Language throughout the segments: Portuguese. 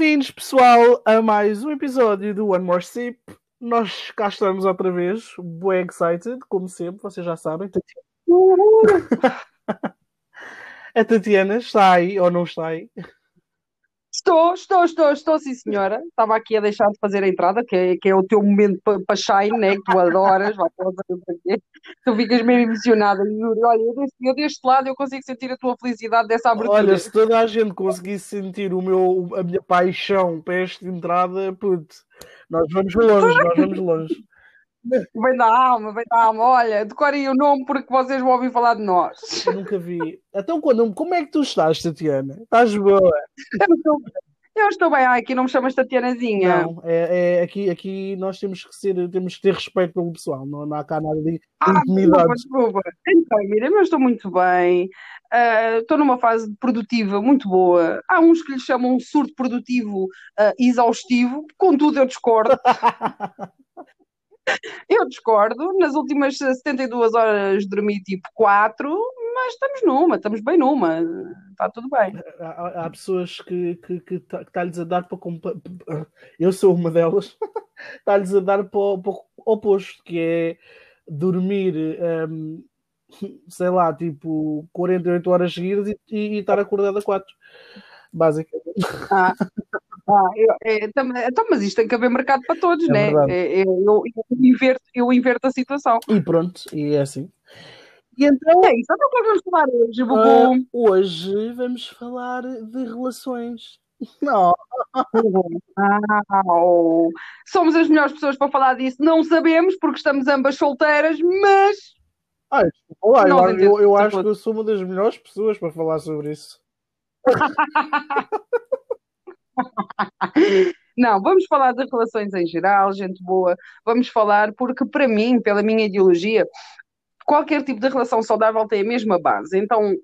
Bem-vindos, pessoal, a mais um episódio do One More Sip. Nós cá estamos outra vez, bem excited, como sempre, vocês já sabem. A Tatiana está aí ou não está aí? Estou, estou, estou, estou, sim senhora. Estava aqui a deixar de fazer a entrada, que é, que é o teu momento para pa shine, né? Que tu adoras, vai Tu ficas mesmo emocionada. Olha, eu deste, eu deste lado eu consigo sentir a tua felicidade dessa abertura. Olha, se toda a gente conseguisse sentir o meu, a minha paixão para esta entrada, puto, nós vamos longe, nós vamos longe. Vem da alma, vem da alma. Olha, decorem o nome porque vocês vão ouvir falar de nós. Eu nunca vi. Então, quando, como é que tu estás, Tatiana? Estás boa? Eu estou, eu estou bem. Ai, aqui não me chamas Tatianazinha. Não, é, é, aqui, aqui nós temos que ser, temos que ter respeito pelo pessoal. Não, não há cá nada de ah, intimidade. Desculpa, desculpa. Então, mira, eu estou muito bem. Uh, estou numa fase produtiva muito boa. Há uns que lhe chamam um surto produtivo uh, exaustivo, contudo eu discordo. Eu discordo. Nas últimas 72 horas dormi tipo 4, mas estamos numa, estamos bem numa. Está tudo bem. Há, há pessoas que, que, que, tá, está-lhes a dar para. Eu sou uma delas. Está-lhes a dar para, para o oposto, que é dormir. Um, sei lá, tipo 48 horas seguidas e, e, e estar acordado a 4, basicamente. Ah, ah, eu, é, então, mas isto tem que haver mercado para todos, é né? É, é, eu, eu, inverto, eu inverto a situação. E pronto, e é assim. E então. É isso, então o que é vamos falar hoje, Bubu? Uh, hoje vamos falar de relações. Não. Somos as melhores pessoas para falar disso. Não sabemos porque estamos ambas solteiras, mas. Ai, olá, eu, eu, eu acho que eu sou uma das melhores pessoas para falar sobre isso. Não, vamos falar de relações em geral, gente boa. Vamos falar, porque para mim, pela minha ideologia, qualquer tipo de relação saudável tem a mesma base. Então,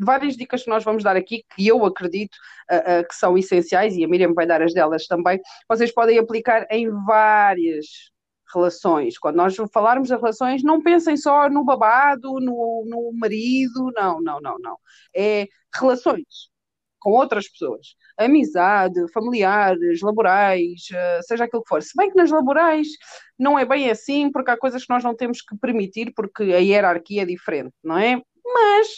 várias dicas que nós vamos dar aqui, que eu acredito uh, uh, que são essenciais, e a Miriam vai dar as delas também, vocês podem aplicar em várias relações. Quando nós falarmos de relações, não pensem só no babado, no, no marido, não, não, não, não. É relações com outras pessoas. Amizade, familiares, laborais, eh, seja aquilo que for. Se bem que nas laborais não é bem assim, porque há coisas que nós não temos que permitir, porque a hierarquia é diferente, não é? Mas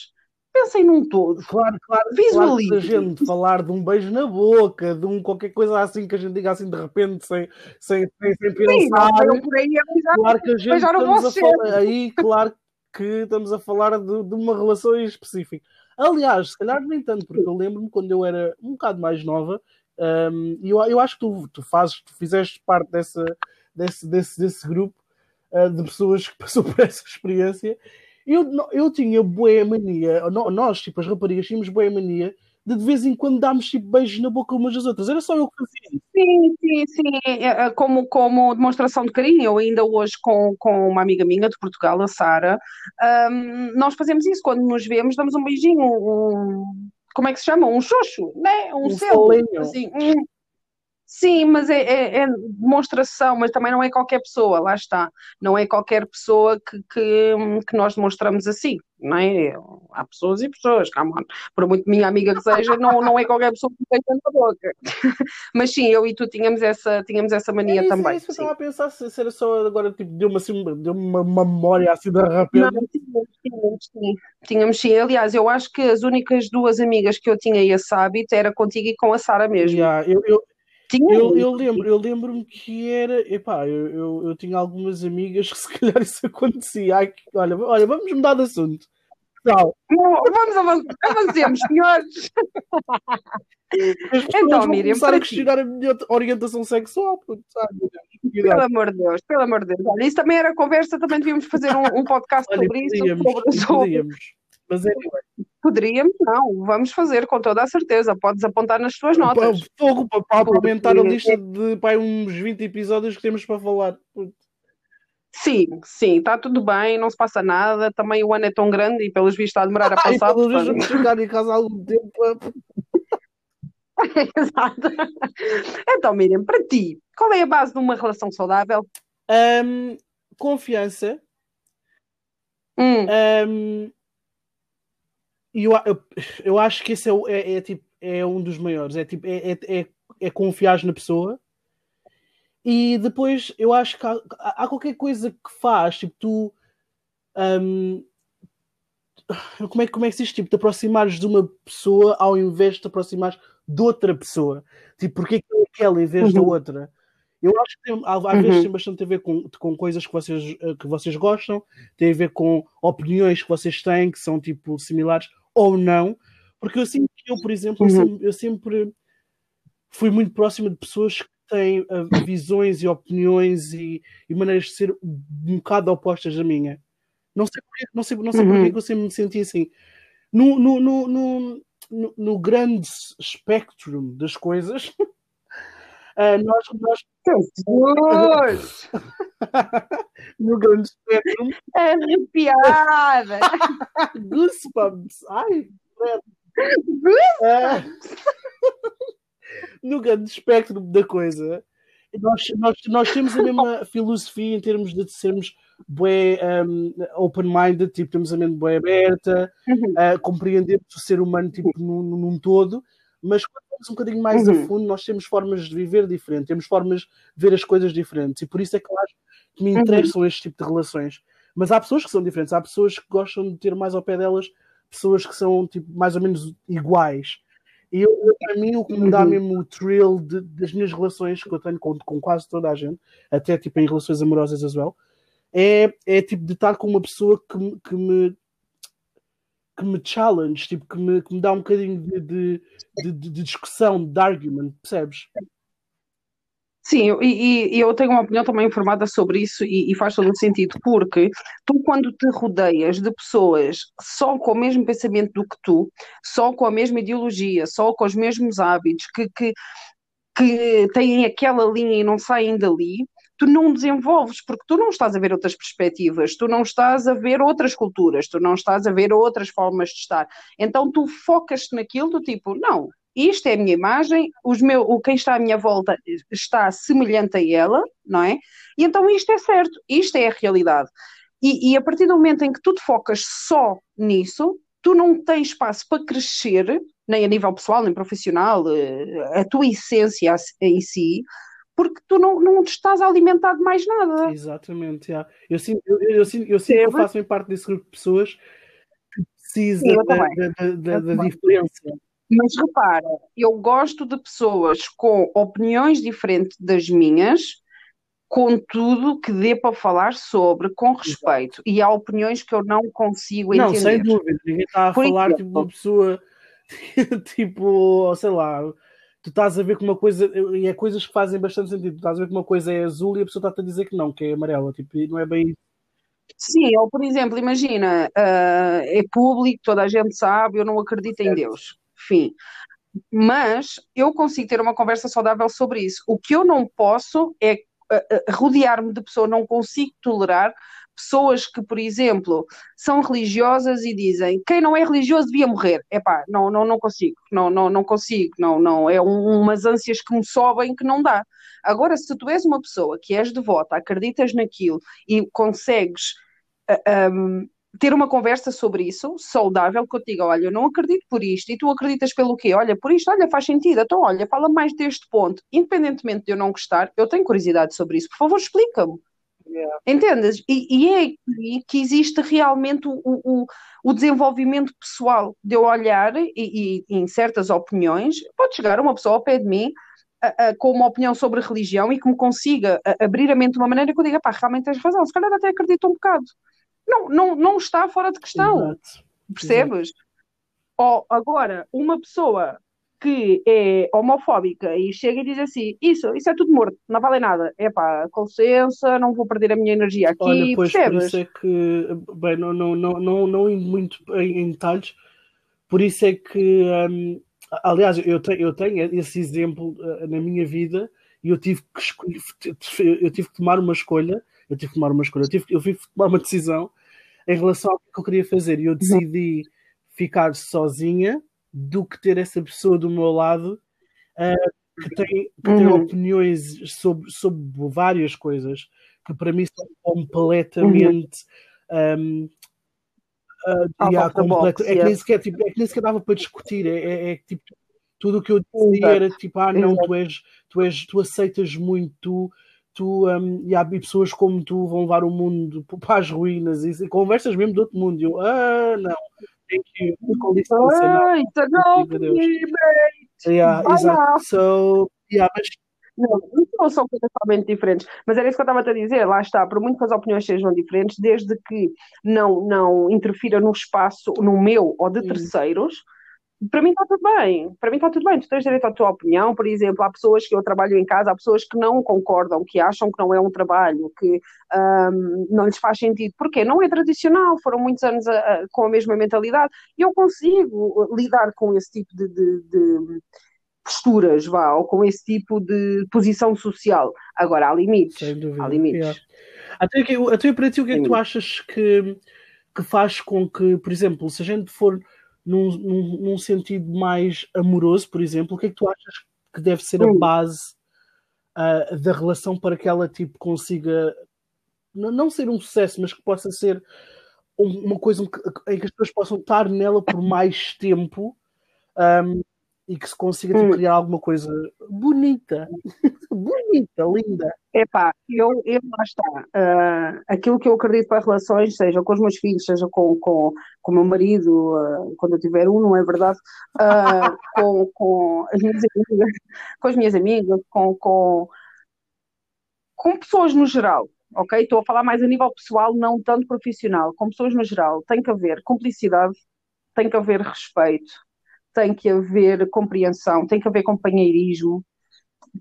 pensem num todo. Claro, claro. Visualize. Claro, a gente falar de um beijo na boca, de um qualquer coisa assim que a gente diga assim de repente, sem, sem, sem, sem pensar. Sim, por aí, claro que a gente estamos a falar, aí, claro que estamos a falar de, de uma relação específica. Aliás, se calhar nem tanto, porque eu lembro-me quando eu era um bocado mais nova, um, e eu, eu acho que tu, tu fazes, tu fizeste parte dessa, desse, desse, desse grupo uh, de pessoas que passou por essa experiência. Eu, eu tinha boa mania, nós, tipo, as raparigas, tínhamos boa mania de de vez em quando darmos tipo beijos na boca umas das outras. Era só eu que fazia. Sim, sim, sim. É, é, como, como demonstração de carinho, eu ainda hoje com, com uma amiga minha de Portugal, a Sara, um, nós fazemos isso. Quando nos vemos, damos um beijinho, um, como é que se chama? Um xoxo, né? Um, um selo. Assim, um, Sim, mas é, é, é, demonstração, mas também não é qualquer pessoa, lá está. Não é qualquer pessoa que, que, que nós demonstramos assim, não é? Há pessoas e pessoas, come on. Por muito minha amiga que seja, não, não é qualquer pessoa que tem na boca. mas sim, eu e tu tínhamos essa, tínhamos essa mania é isso, também. É isso que eu estava a pensar, se era só agora, tipo, deu-me assim, uma memória assim de repente. Não, tínhamos, tínhamos, sim. Tínhamos sim. Aliás, eu acho que as únicas duas amigas que eu tinha esse hábito era contigo e com a Sara mesmo. Yeah, eu, eu tinha eu, eu lembro, eu lembro-me que era, epá, eu, eu, eu, tinha algumas amigas que se calhar isso acontecia. Ai, olha, olha, vamos mudar de assunto. Não. Vamos avançar, avancemos, senhores. então, Miriam, começar a questionar a minha orientação sexual. Sabe? Pelo amor de Deus, pelo amor de Deus. Olha, isso também era conversa, também devíamos fazer um, um podcast olha, sobre podíamos, isso. Sobre, podíamos. Mas anyway. Poderíamos, não, vamos fazer com toda a certeza. Podes apontar nas tuas notas. Fogo para, para aumentar a lista de para uns 20 episódios que temos para falar. Sim, sim, está tudo bem, não se passa nada. Também o ano é tão grande e pelos vistos está a demorar a passar. pelos vistos vamos ficar em casa há algum tempo. Exato. Então, Miriam, para ti, qual é a base de uma relação saudável? Um, confiança. Hum. Um, e eu, eu, eu, acho que esse é, é, é, tipo, é um dos maiores. É, tipo, é, é, é, é confiar na pessoa. E depois eu acho que há, há qualquer coisa que faz, tipo, tu. Um, como, é, como é que se diz? Tipo, te aproximares de uma pessoa ao invés de te aproximares de outra pessoa. Tipo, porque é aquela em vez uhum. da outra? Eu acho que tem, às uhum. vezes tem bastante a ver com, com coisas que vocês, eh, que vocês gostam, tem a ver com opiniões que vocês têm que são tipo similares ou não. Porque eu sinto que eu, por exemplo, uhum. eu, sempre, eu, sempre, fui muito próxima de pessoas que têm uh, visões e opiniões e, e, maneiras de ser um bocado opostas da minha. Não sei porquê, não sei, não sei uhum. porquê que eu sempre me senti assim. No, no, no, no, no, no grande espectro das coisas, Uh, nós, nós... no grande espectro. Arrepiada! Goosebumps! Ai, Goosebumps! Uh, no grande espectro da coisa, nós, nós, nós temos a mesma filosofia em termos de sermos bué um, open-minded, tipo, temos a mente bué aberta, uhum. uh, compreendemos o ser humano tipo, num, num todo, mas quando vamos um bocadinho mais uhum. a fundo, nós temos formas de viver diferentes, temos formas de ver as coisas diferentes, e por isso é que eu acho que me uhum. interessam uhum. este tipo de relações. Mas há pessoas que são diferentes, há pessoas que gostam de ter mais ao pé delas pessoas que são tipo, mais ou menos iguais. E eu, para mim, o que me dá uhum. mesmo o thrill de, das minhas relações que eu tenho com, com, quase toda a gente, até tipo em relações amorosas as well, é, é tipo de estar com uma pessoa que, que me que me challenge, tipo, que me, que me dá um bocadinho de, de, de, de discussão, de argument, percebes? Sim, e, e, eu tenho uma opinião também informada sobre isso e, e, faz todo o sentido, porque tu, quando te rodeias de pessoas só com o mesmo pensamento do que tu, só com a mesma ideologia, só com os mesmos hábitos, que, que, que têm aquela linha e não saem dali, tu não desenvolves, porque tu não estás a ver outras perspectivas, tu não estás a ver outras culturas, tu não estás a ver outras formas de estar. Então tu focas-te naquilo do tipo, não, isto é a minha imagem, os meu, o quem está à minha volta está semelhante a ela, não é? E então isto é certo, isto é a realidade. E, e a partir do momento em que tu te focas só nisso, tu não tens espaço para crescer, nem a nível pessoal, nem profissional, eh, a tua essência em si, porque tu não, não te estás a alimentar de mais nada. Exatamente, yeah. eu sinto, eu, eu, eu, sinto, eu sinto que eu faço parte desse grupo de pessoas que precisa Sim, da, da, da, da diferença. Mas repara, eu gosto de pessoas com opiniões diferentes das minhas, com tudo que dê para falar sobre, com respeito. Exato. E há opiniões que eu não consigo entender. Não, sem dúvida. Ninguém está a Por falar exemplo, tipo uma pessoa, tipo, sei lá, tu estás a ver que uma coisa, e é coisas que fazem bastante sentido, tu estás a ver que uma coisa é azul e a pessoa está-te a dizer que não, que é amarela, tipo, não é bem Sim, ou por exemplo, imagina, uh, é público, toda a gente sabe, eu não acredito em Deus. Fim. Mas eu consigo ter uma conversa saudável sobre isso. O que eu não posso é uh, rodear-me de pessoas, não consigo tolerar pessoas que, por exemplo, são religiosas e dizem quem não é religioso devia morrer. Epá, não, não, não consigo, não, não, não consigo, não, não, é um, umas ânsias que me sobem que não dá. Agora, se tu és uma pessoa que és devota, acreditas naquilo e consegues uh, ah, um, ter uma conversa sobre isso, saudável, que eu diga, olha, eu não acredito por isto, e tu acreditas pelo quê? Olha, por isto, olha, faz sentido, então olha, fala mais deste ponto. Independentemente de eu não gostar, eu tenho curiosidade sobre isso, por favor, explica-me. Yeah. Entendes? E, e, é aqui que existe realmente o, o, o desenvolvimento pessoal de eu olhar e, e, em certas opiniões, pode chegar uma pessoa ao pé de mim a, a, com uma opinião sobre religião e que me consiga a, abrir a mente de uma maneira que eu diga, pá, realmente tens razão, se calhar até acredito um bocado. Não, não, não está fora de questão. Exato. Percebes? Exato. Ou agora, uma pessoa que é homofóbica e chega e diz assim: Isso, isso é tudo morto, não vale nada. É pá, com licença, não vou perder a minha energia aqui. Olha, pois, percebes? por isso é que, bem, não, não, não, não, não indo muito em, em detalhes, por isso é que, um, aliás, eu tenho, eu tenho esse exemplo uh, na minha vida e eu tive que escolher, eu tive que tomar uma escolha, eu tive que tomar uma escolha, eu tive, eu tive que tomar uma decisão em relação ao que eu queria fazer e eu decidi ficar sozinha do que ter essa pessoa do meu lado uh, que tem, que tem uhum. opiniões sobre, sobre várias coisas que para mim são completamente. Uhum. Um, Uh, yeah, completo. é, que nem sequer, tipo, é que nem sequer dava para discutir. É, é, é tipo, Tudo o que eu dizia era tipo, ah, não, tu és, tu és, tu aceitas muito, tu, tu um, e há pessoas como tu vão levar o mundo para as ruínas e, e conversas mesmo do outro mundo. E eu, ah, não, thank you, com licença, não. Não, yeah, exato. So, yeah, mas não, não são coisas totalmente diferentes. Mas era isso que eu estava a dizer, lá está, por muito que as opiniões sejam diferentes, desde que não, não interfira no espaço, no meu ou de terceiros, para mim está tudo bem. Para mim está tudo bem. Tu tens direito à tua opinião. Por exemplo, há pessoas que eu trabalho em casa, há pessoas que não concordam, que acham que não é um trabalho, que um, não lhes faz sentido. Porquê? Não é tradicional. Foram muitos anos a, a, com a mesma mentalidade. E eu consigo lidar com esse tipo de, de, de posturas, vá, ou com esse tipo de posição social. Agora, há limites. Sem dúvida. Há limites. Yeah. Até, que, até para ti, o que é que tu achas que, que faz com que, por exemplo, se a gente for num, num, num sentido mais amoroso, por exemplo, o que é que tu achas que deve ser a base uh, da relação para que ela tipo, consiga não ser um sucesso, mas que possa ser uma coisa em que as pessoas possam estar nela por mais tempo um, e que se consiga tipo, criar alguma coisa bonita, bonita, linda. Epá, eu, eu lá está. Uh, aquilo que eu acredito para relações, seja com os meus filhos, seja com, com, com o meu marido, uh, quando eu tiver um, não é verdade? Uh, com, com as minhas amigas, com as minhas amigas, com, com, com pessoas no geral. Ok? Estou a falar mais a nível pessoal, não tanto profissional. Com pessoas no geral, tem que haver cumplicidade, tem que haver respeito, tem que haver compreensão, tem que haver companheirismo,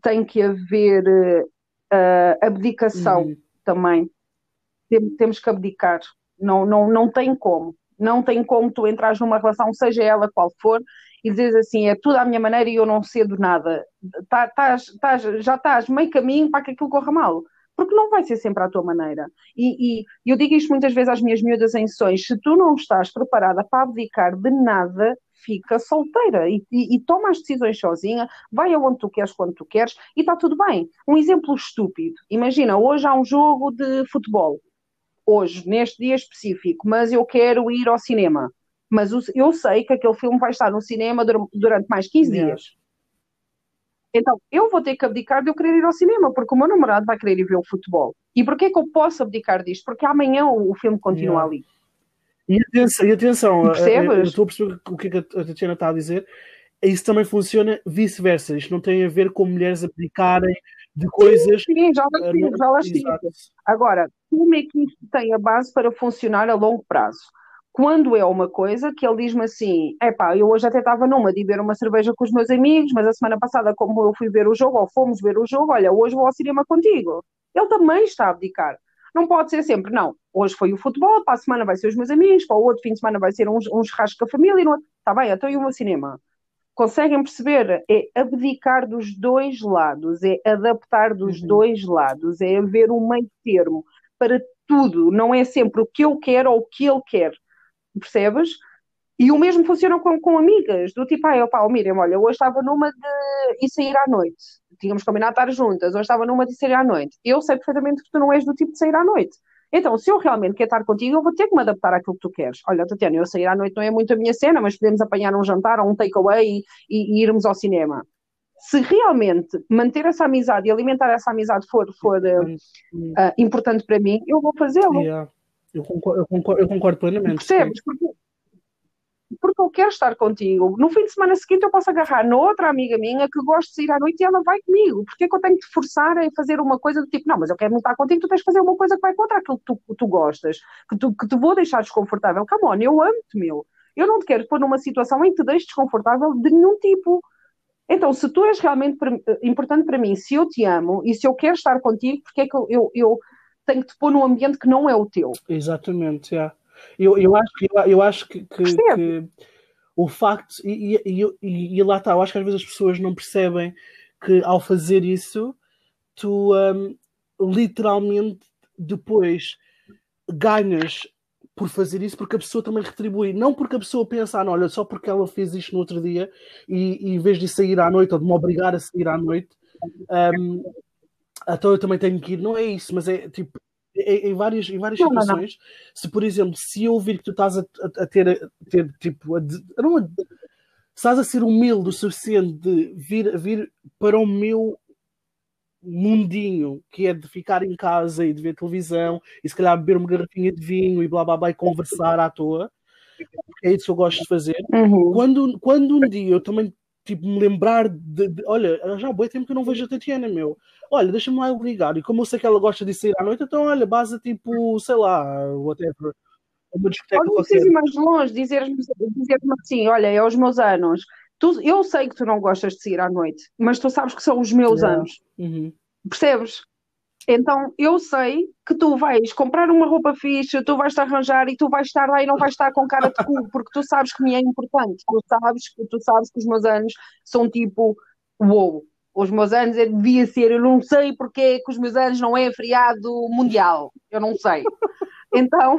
tem que haver uh, abdicação uhum. também. Tem, temos que abdicar. Não, não, não tem como. Não tem como tu entras numa relação, seja ela qual for, e dizes assim, é tudo à minha maneira e eu não cedo nada. Tá, tás, tás, já estás meio caminho para que aquilo corra mal porque não vai ser sempre à tua maneira. E, e, eu digo isto muitas vezes às minhas miúdas em sessões: se tu não estás preparada para abdicar de nada, fica solteira e, e, e, toma as decisões sozinha, vai aonde tu queres, quando tu queres, e está tudo bem. Um exemplo estúpido: imagina, hoje há um jogo de futebol, hoje, neste dia específico, mas eu quero ir ao cinema. Mas eu sei que aquele filme vai estar no cinema durante mais 15 yeah. dias. Então, eu vou ter que abdicar de eu querer ir ao cinema, porque o meu namorado vai querer ir ver o futebol. E porquê que eu posso abdicar disto? Porque amanhã o, filme continua yeah. ali. E atenção, e atenção Percebes? eu estou a perceber o que a Tatiana está a dizer. Isso também funciona vice-versa. Isto não tem a ver com mulheres abdicarem de coisas. Sim, sim já las tive, já tive. Agora, como é que isto tem a base para funcionar a longo prazo? Quando é uma coisa que ele diz-me assim: epá, eu hoje até estava numa de beber uma cerveja com os meus amigos, mas a semana passada, como eu fui ver o jogo, ou fomos ver o jogo, olha, hoje vou ao cinema contigo. Ele também está a abdicar. Não pode ser sempre, não. Hoje foi o futebol, para a semana vai ser os meus amigos, para o outro fim de semana vai ser um, um churrasco com a família. Não... Está bem, então e o meu cinema? Conseguem perceber? É abdicar dos dois lados, é adaptar dos uhum. dois lados, é haver um meio termo para tudo. Não é sempre o que eu quero ou o que ele quer. Percebes? E o mesmo funciona com, com amigas, do tipo, ah, opa, oh, Miriam, olha, hoje estava numa de ir sair à noite. Tínhamos combinado estar juntas, hoje estava numa de sair à noite. Eu sei perfeitamente que tu não és do tipo de sair à noite. Então, se eu realmente quero estar contigo, eu vou ter que me adaptar àquilo que tu queres. Olha, Tatiana, eu sair à noite não é muito a minha cena, mas podemos apanhar um jantar ou um takeaway e, e, irmos ao cinema. Se realmente manter essa amizade e alimentar essa amizade for, for uh, uh, importante para mim, eu vou fazê-lo. Yeah. Eu, concordo, eu, concordo, eu concordo plenamente. Percebes? Porque porque eu quero estar contigo. No fim de semana seguinte eu posso agarrar noutra amiga minha que gosta de sair à noite e ela vai comigo. Porque é que eu tenho que te forçar a fazer uma coisa do tipo, não, mas eu quero estar contigo, tu tens de fazer uma coisa que vai contra aquilo que tu, tu gostas, que, tu, que te vou deixar desconfortável. Come on, eu amo-te, meu. Eu não te quero pôr numa situação em que te deixes desconfortável de nenhum tipo. Então, se tu és realmente importante para mim, se eu te amo e se eu quero estar contigo, porque é que eu, eu, eu tenho que te pôr num ambiente que não é o teu? Exatamente, já. Yeah. Eu, eu acho, eu, eu acho que, que, que, o facto, e, e, e, e, lá está, eu acho que às vezes as pessoas não percebem que ao fazer isso, tu um, literalmente depois ganhas por fazer isso porque a pessoa também retribui. Não porque a pessoa pensa, ah, não, olha, só porque ela fez isto no outro dia e, e em vez de sair à noite ou de me obrigar a sair à noite, um, então eu também tenho que ir. Não é isso, mas é tipo, em, em várias, em várias não, situações, não, não. se por exemplo, se eu ouvir que tu estás a, a, a ter, a ter tipo, a, não, estás a ser humilde o suficiente de vir, vir para o meu mundinho, que é de ficar em casa e de ver televisão e se calhar beber uma garrafinha de vinho e blá blá blá e conversar à toa. É isso que eu gosto de fazer. Uhum. Quando, quando um dia eu também tipo, me lembrar de, de olha, já há bom tempo que eu não vejo a Tatiana, meu. Olha, deixa-me lá ligar. E como eu sei que ela gosta de sair à noite, então olha, base tipo, sei lá, whatever. Uma discoteca não precisas ir mais longe, dizer-me dizer assim, olha, é os meus anos. Tu, eu sei que tu não gostas de sair à noite, mas tu sabes que são os meus yeah. anos. Uhum. Percebes? Então eu sei que tu vais comprar uma roupa fixe, tu vais te arranjar e tu vais estar lá e não vais estar com cara de cu, porque tu sabes que me é importante. Tu sabes, tu sabes que os meus anos são tipo, uou, wow, os meus anos devia ser, eu não sei porque é que os meus anos não é feriado mundial. Eu não sei. Então,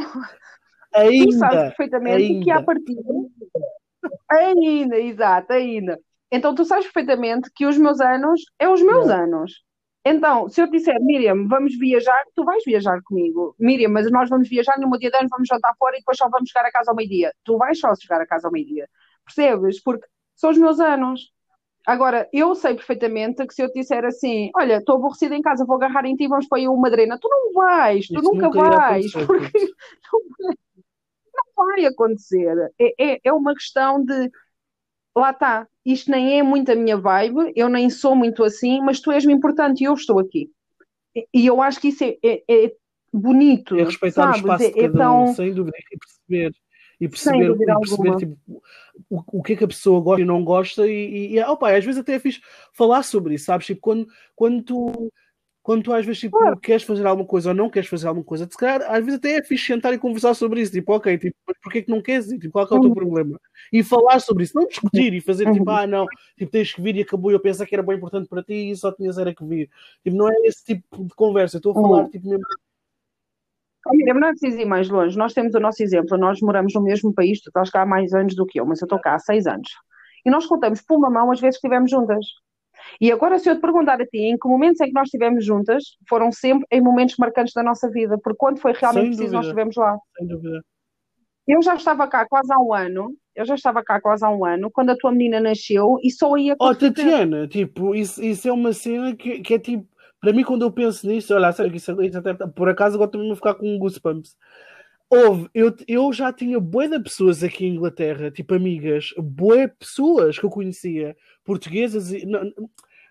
ainda, tu sabes perfeitamente ainda. que a partir. Ainda, exato, ainda. Então tu sabes perfeitamente que os meus anos é os meus anos. Então, se eu te disser, Miriam, vamos viajar, tu vais viajar comigo. Miriam, mas nós vamos viajar no meu dia de anos, vamos jantar fora e depois só vamos chegar a casa ao meio-dia. Tu vais só chegar a casa ao meio-dia. Percebes? Porque são os meus anos. Agora, eu sei perfeitamente que se eu te disser assim, olha, estou aborrecida em casa, vou agarrar em ti, vamos para aí uma drena, tu não vais, tu Isso nunca, nunca vais, porque não vai, não vai acontecer. É, é, é uma questão de lá está, isto nem é muito a minha vibe, eu nem sou muito assim, mas tu és-me importante e eu estou aqui. E eu acho que isso é, é, é bonito. É respeitar sabes? o espaço de é, cada é um, sem dúvida, e perceber. E perceber, e perceber tipo, o, o que é que a pessoa gosta e não gosta, e, e, opa, às vezes até é fixe falar sobre isso, sabes? Tipo, quando, quando tu quando tu às vezes tipo, claro. queres fazer alguma coisa ou não queres fazer alguma coisa, se calhar às vezes até é fixe sentar e conversar sobre isso, tipo, ok, tipo, porquê que não queres? Tipo, qual é, o teu uhum. problema? E falar sobre isso, não discutir e fazer tipo, uhum. ah não, tipo, tens que vir e acabou, eu pensei que era bem importante para ti e só tinhas era que vir. Tipo, não é esse tipo de conversa, eu estou a falar uhum. tipo mesmo. Miriam, não é preciso ir mais longe. Nós temos o nosso exemplo. Nós moramos no mesmo país, tu estás cá há mais anos do que eu, mas eu estou cá há seis anos. E nós contamos por uma mão as vezes que estivemos juntas. E agora, se eu te perguntar a ti, em que momentos é que nós estivemos juntas, foram sempre em momentos marcantes da nossa vida, porque quando foi realmente preciso, nós estivemos lá. Sem dúvida. Eu já estava cá quase há um ano, eu já estava cá quase há um ano, quando a tua menina nasceu e só ia com Oh, Tatiana, tipo, isso, isso é uma cena que, que é tipo, para mim, quando eu penso nisso, olha, sério que isso, isso até, por acaso agora também vou ficar com goosebumps. Houve, eu, eu já tinha bué de pessoas aqui em Inglaterra, tipo amigas, bué pessoas que eu conhecia, portuguesas e. Não,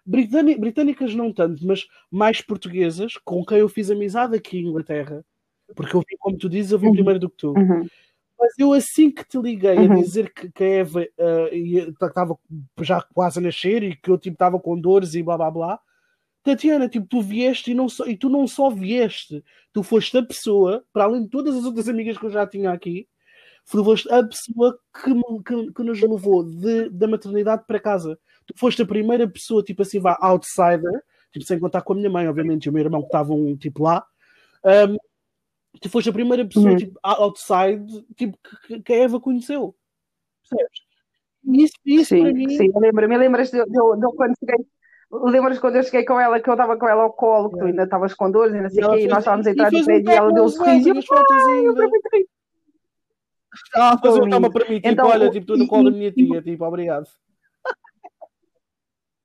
britânicas não tanto, mas mais portuguesas, com quem eu fiz amizade aqui em Inglaterra. Porque eu vi, como tu dizes, eu vi uhum. primeiro do que tu. Uhum. Mas eu assim que te liguei uhum. a dizer que, que a Eva uh, estava já quase a nascer e que eu tipo estava com dores e blá blá blá, Tatiana, tipo, tu vieste e, não só, e tu não só vieste, tu foste a pessoa, para além de todas as outras amigas que eu já tinha aqui, foste a pessoa que, que, que nos levou de, da maternidade para casa. Tu foste a primeira pessoa, tipo assim, vá, outsider, tipo, sem contar com a minha mãe, obviamente, e o meu irmão que estavam, tipo, lá. Um, tu foste a primeira pessoa, uhum. tipo, outside, tipo, que, que a Eva conheceu. Percebes? Isso, isso sim, para mim... Sim, lembro-me, lembras de, de, de, quando cheguei Lembras quando eu cheguei com ela, que eu estava com ela ao colo, que tu ainda estavas com dores e não sei o quê, e nós estávamos a entrar no prédio e ela deu um sorriso e eu, Estava a fazer uma para mim, tipo, então, olha, tipo, tu no colo da minha tia, tipo, obrigado.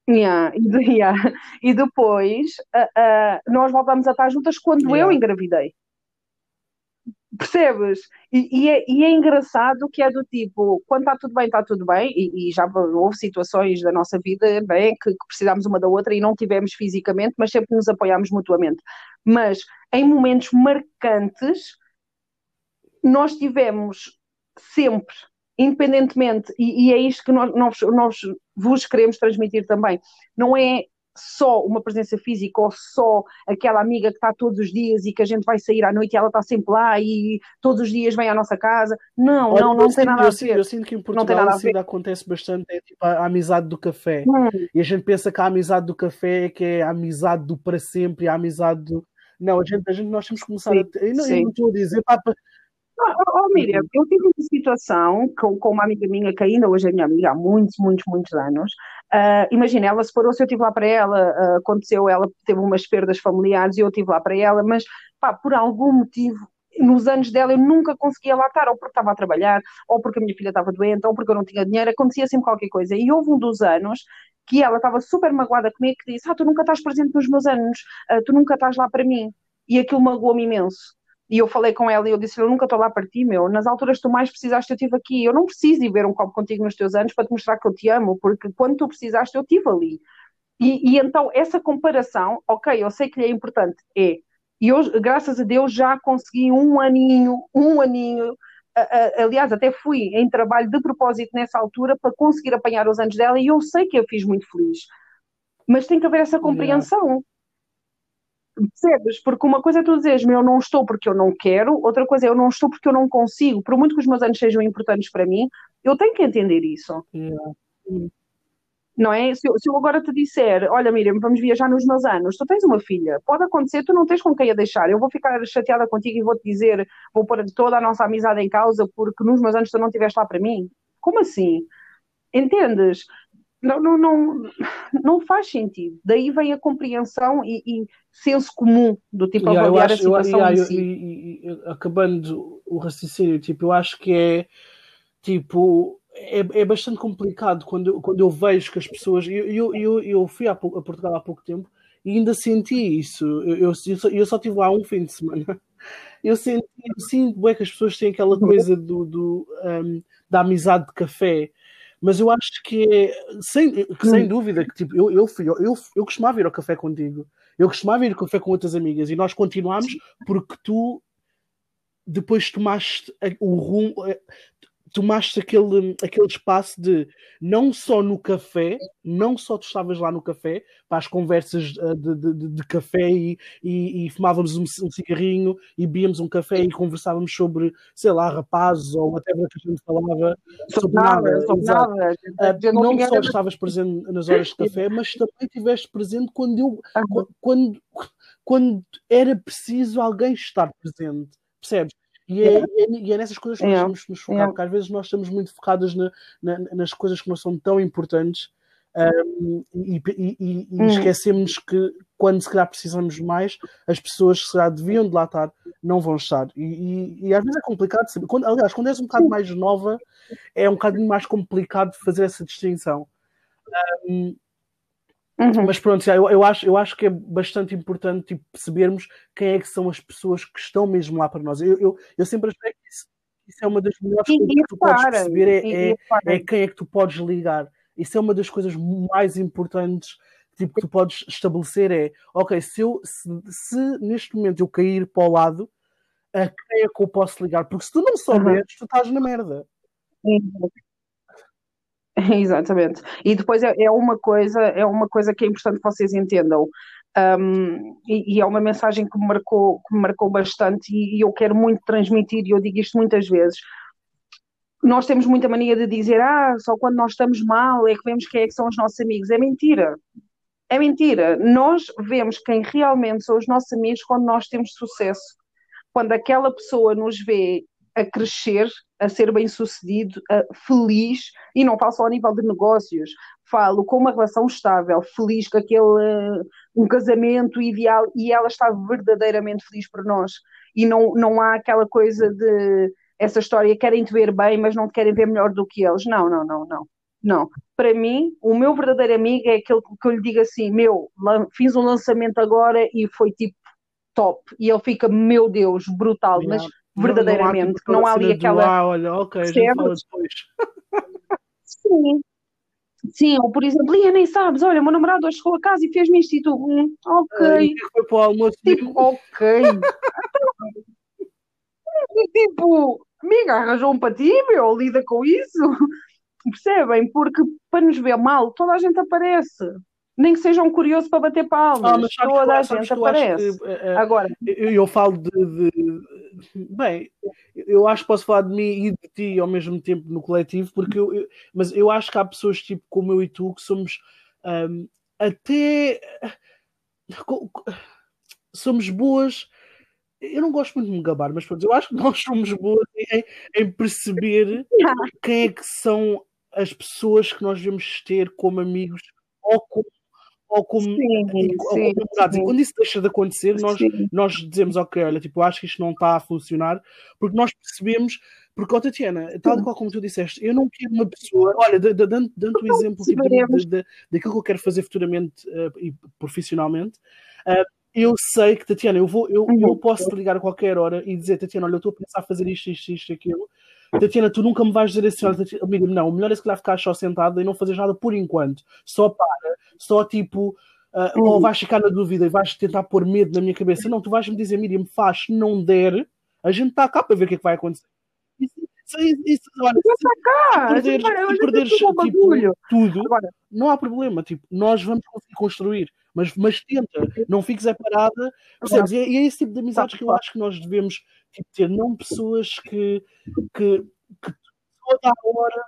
Yeah, e, yeah. e depois uh, uh, nós voltamos a estar juntas quando yeah. eu engravidei. Percebes? E, e, é, e, é, engraçado que é do tipo, quando está tudo bem, está tudo bem, e, e já houve situações da nossa vida bem, que, que precisámos uma da outra e não tivemos fisicamente, mas sempre nos apoiámos mutuamente. Mas em momentos marcantes, nós tivemos sempre, independentemente, e, e é isto que nós, nós, nós vos queremos transmitir também, não é só uma presença física ou só aquela amiga que está todos os dias e que a gente vai sair à noite e ela está sempre lá e todos os dias vem à nossa casa. Não, Olha, não, não tem nada a ver. Eu sinto que em Portugal isso ainda acontece bastante, é tipo a, a amizade do café. Hum. E a gente pensa que a amizade do café é que é a amizade do para sempre, a amizade do. Não, a gente, a gente nós temos que começar sim, a. Eu não, eu não estou a dizer, pá, Oh, oh, Miriam, eu tive uma situação com, com uma amiga minha que ainda hoje é minha amiga há muitos, muitos, muitos anos. Uh, Imagina, ela separou-se, eu estive lá para ela, uh, aconteceu, ela teve umas perdas familiares e eu estive lá para ela, mas pá, por algum motivo nos anos dela eu nunca conseguia lá estar, ou porque estava a trabalhar, ou porque a minha filha estava doente, ou porque eu não tinha dinheiro, acontecia sempre qualquer coisa. E houve um dos anos que ela estava super magoada comigo, que disse, ah, tu nunca estás presente nos meus anos, uh, tu nunca estás lá para mim. E aquilo magoou-me imenso. E eu falei com ela e eu disse: Eu nunca estou lá para ti, meu. Nas alturas que tu mais precisaste, eu estive aqui. Eu não preciso ir ver um copo contigo nos teus anos para te mostrar que eu te amo, porque quando tu precisaste, eu estive ali. E, e, então, essa comparação, ok, eu sei que lhe é importante, é. E eu, graças a Deus, já consegui um aninho, um aninho. aliás, até fui em trabalho de propósito nessa altura para conseguir apanhar os anos dela e eu sei que eu fiz muito feliz. Mas tem que haver essa compreensão. Percebes? Porque uma coisa é tu dizeres, eu não estou porque eu não quero, outra coisa é eu não estou porque eu não consigo. Por muito que os meus anos sejam importantes para mim, eu tenho que entender isso. Yeah. Não é? Se eu, se eu, agora te disser, olha Miriam, vamos viajar nos meus anos, tu tens uma filha, pode acontecer, tu não tens com quem a deixar, eu vou ficar chateada contigo e vou-te dizer, vou pôr toda a nossa amizade em causa porque nos meus anos tu não estiveste lá para mim. Como assim? Entendes? não, não, não, não faz sentido. Daí vem a compreensão e, e senso comum do tipo yeah, avaliar acho, a situação eu, yeah, si. E, e, acabando o raciocínio, tipo, eu acho que é tipo é, é bastante complicado quando, quando eu vejo que as pessoas. Eu, eu, eu, eu fui a, a Portugal há pouco tempo e ainda senti isso. Eu, eu, eu, só, eu só tive lá um fim de semana. Eu senti, sinto bem que as pessoas têm aquela coisa do, do um, da amizade de café mas eu acho que é sem, que, sem hum. dúvida que tipo, eu, eu, fui, eu, eu, eu costumava ir ao café contigo, eu costumava ir café com outras amigas e nós continuámos porque tu depois tomaste o rumo, tomaste aquele, aquele espaço de não só no café, não só tu estavas lá no café para as conversas eh, de, de, de café e, e, e fumávamos um, um, cigarrinho e bebíamos um café e conversávamos sobre, sei lá, rapazes ou até que a gente falava sobre nada. Sobre nada. Não, não só estavas presente nas horas de café, mas também estiveste presente quando eu quando, quando era preciso alguém estar presente. Percebes? E é, e é, nessas coisas que nós temos que nos focar, porque às vezes nós estamos muito focados na, na, nas coisas que não são tão importantes um, e, e, e hum. esquecemos que quando se calhar precisamos mais, as pessoas que se calhar deviam de lá estar não vão estar. E, e às vezes é complicado saber. Quando, aliás, quando és um bocado mais nova, é um bocadinho mais complicado fazer essa distinção. Um, Uhum. Mas pronto, eu, eu, acho, eu acho que é bastante importante tipo, percebermos quem é que são as pessoas que estão mesmo lá para nós. Eu, eu, eu sempre achei que isso, isso é uma das melhores coisas que tu podes perceber, é, é, é, quem é que tu podes ligar. Isso é uma das coisas mais importantes tipo, que tu podes estabelecer é, ok, se, eu, se, se neste momento eu cair para o lado, a quem é que eu posso ligar? Porque se tu não souberes, uhum. tu estás na merda. Uhum. Exatamente. E depois é, é, uma coisa, é uma coisa que é importante que vocês entendam. Um, e, e, é uma mensagem que me marcou, que me marcou bastante e, e, eu quero muito transmitir, e eu digo isto muitas vezes. Nós temos muita mania de dizer, ah, só quando nós estamos mal é que vemos quem é que são os nossos amigos. É mentira. É mentira. Nós vemos quem realmente são os nossos amigos quando nós temos sucesso. Quando aquela pessoa nos vê a crescer, a ser bem sucedido, feliz, e não falo só a nível de negócios, falo com uma relação estável, feliz, com aquele um casamento ideal, e ela está verdadeiramente feliz por nós. E não, não há aquela coisa de essa história, querem te ver bem, mas não te querem ver melhor do que eles. Não, não, não, não. Não. Para mim, o meu verdadeiro amigo é aquele que eu lhe digo assim: meu, fiz um lançamento agora e foi tipo top. E ele fica, meu Deus, brutal. Mas verdadeiramente, não, não, não há ali aquela. Ah, olha, ok, fala depois. Sim. Sim, ou por exemplo, Lia, nem sabes, olha, o meu namorado hoje chegou a casa e fez-me isto e tu, hum, ok. foi para o almoço. Tipo, ok. tipo, amiga, arranjou um para ti, meu, lida com isso. Percebem? Porque para nos ver mal, toda a gente aparece nem que sejam curiosos para bater palmas. Ah, Toda a gente aparece. Que, uh, Agora, eu, eu falo de, de, Bem, eu acho que posso falar de mim e de ti ao mesmo tempo no coletivo, porque eu, eu mas eu acho que há pessoas tipo como eu e tu que somos um, até. Somos boas. Eu não gosto muito de me gabar, mas eu acho que nós somos boas em, em perceber quem é que são as pessoas que nós devemos ter como amigos ou como ou como, sim, ou como namorados. E quando isso deixa de acontecer, nós, nós dizemos, ok, olha, tipo, acho que isto não está a funcionar, porque nós percebemos, porque, oh, Tatiana, tal qual como tu disseste, eu não quero uma pessoa, olha, dando, o exemplo tipo, de, de, daquilo que eu quero fazer futuramente uh, e profissionalmente, uh, eu sei que, Tatiana, eu, vou, eu, eu uhum. posso te ligar a qualquer hora e dizer, Tatiana, olha, eu estou a pensar fazer isto, isto, isto, aquilo. Tatiana, tu nunca me vais dizer assim, olha, amiga, não, o melhor é se calhar ficar só sentada e não fazer nada por enquanto. Só para, só tipo, uh, ou vais ficar na dúvida e vais tentar pôr medo na minha cabeça. Não, tu vais-me dizer, Miriam, faz, não der, a gente está cá para ver o que é que vai acontecer. Isso, isso, isso, olha, se, se perderes, se perderes tipo, tudo, Agora, não há problema. Tipo, nós vamos conseguir construir mas, mas tenta, não fiques é parada, percebes? E é, é esse tipo de amizades que eu acho que nós devemos tipo, ter, não pessoas que, que, que toda a hora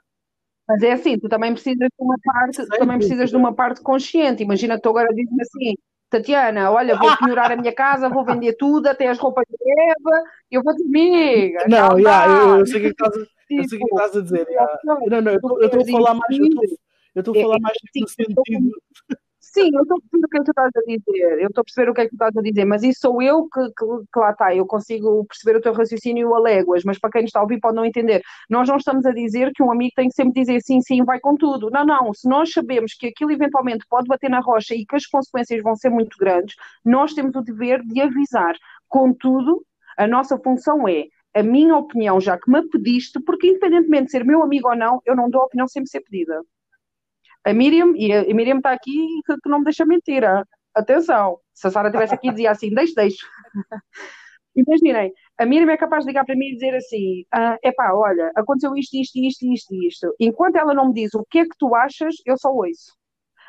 mas é assim, tu também precisas de uma parte, também precisas de uma parte consciente. Imagina que tu agora dizes assim, Tatiana, olha, vou melhorar a minha casa, vou vender tudo, até as roupas de Eva, eu vou te amiga. Não, yeah, eu, eu, sei o que é estás, eu sei que estás a dizer. Yeah. Não, não, eu estou a falar mais, eu estou a falar mais no sentido. Sim, eu estou a perceber o que é que tu estás a dizer. Eu estou a perceber o que é que tu estás a dizer, mas isso sou eu que, que, que lá está. Eu consigo perceber o teu raciocínio a léguas, mas para quem está a ouvir pode não entender. Nós não estamos a dizer que um amigo tem que sempre dizer sim, sim, vai com tudo. Não, não. Se nós sabemos que aquilo eventualmente pode bater na rocha e que as consequências vão ser muito grandes, nós temos o dever de avisar. Contudo, a nossa função é a minha opinião, já que me pediste, porque independentemente de ser meu amigo ou não, eu não dou a opinião sem ser pedida a Miriam, e a, Miriam está aqui que, que, não me deixa mentir. Atenção, se a Sara estivesse aqui dizia assim, deixe, deixe. Imaginem, a Miriam é capaz de ligar para mim e dizer assim: ah, epá, olha, aconteceu isto, isto, isto, isto, isto. Enquanto ela não me diz o que é que tu achas, eu só ouço.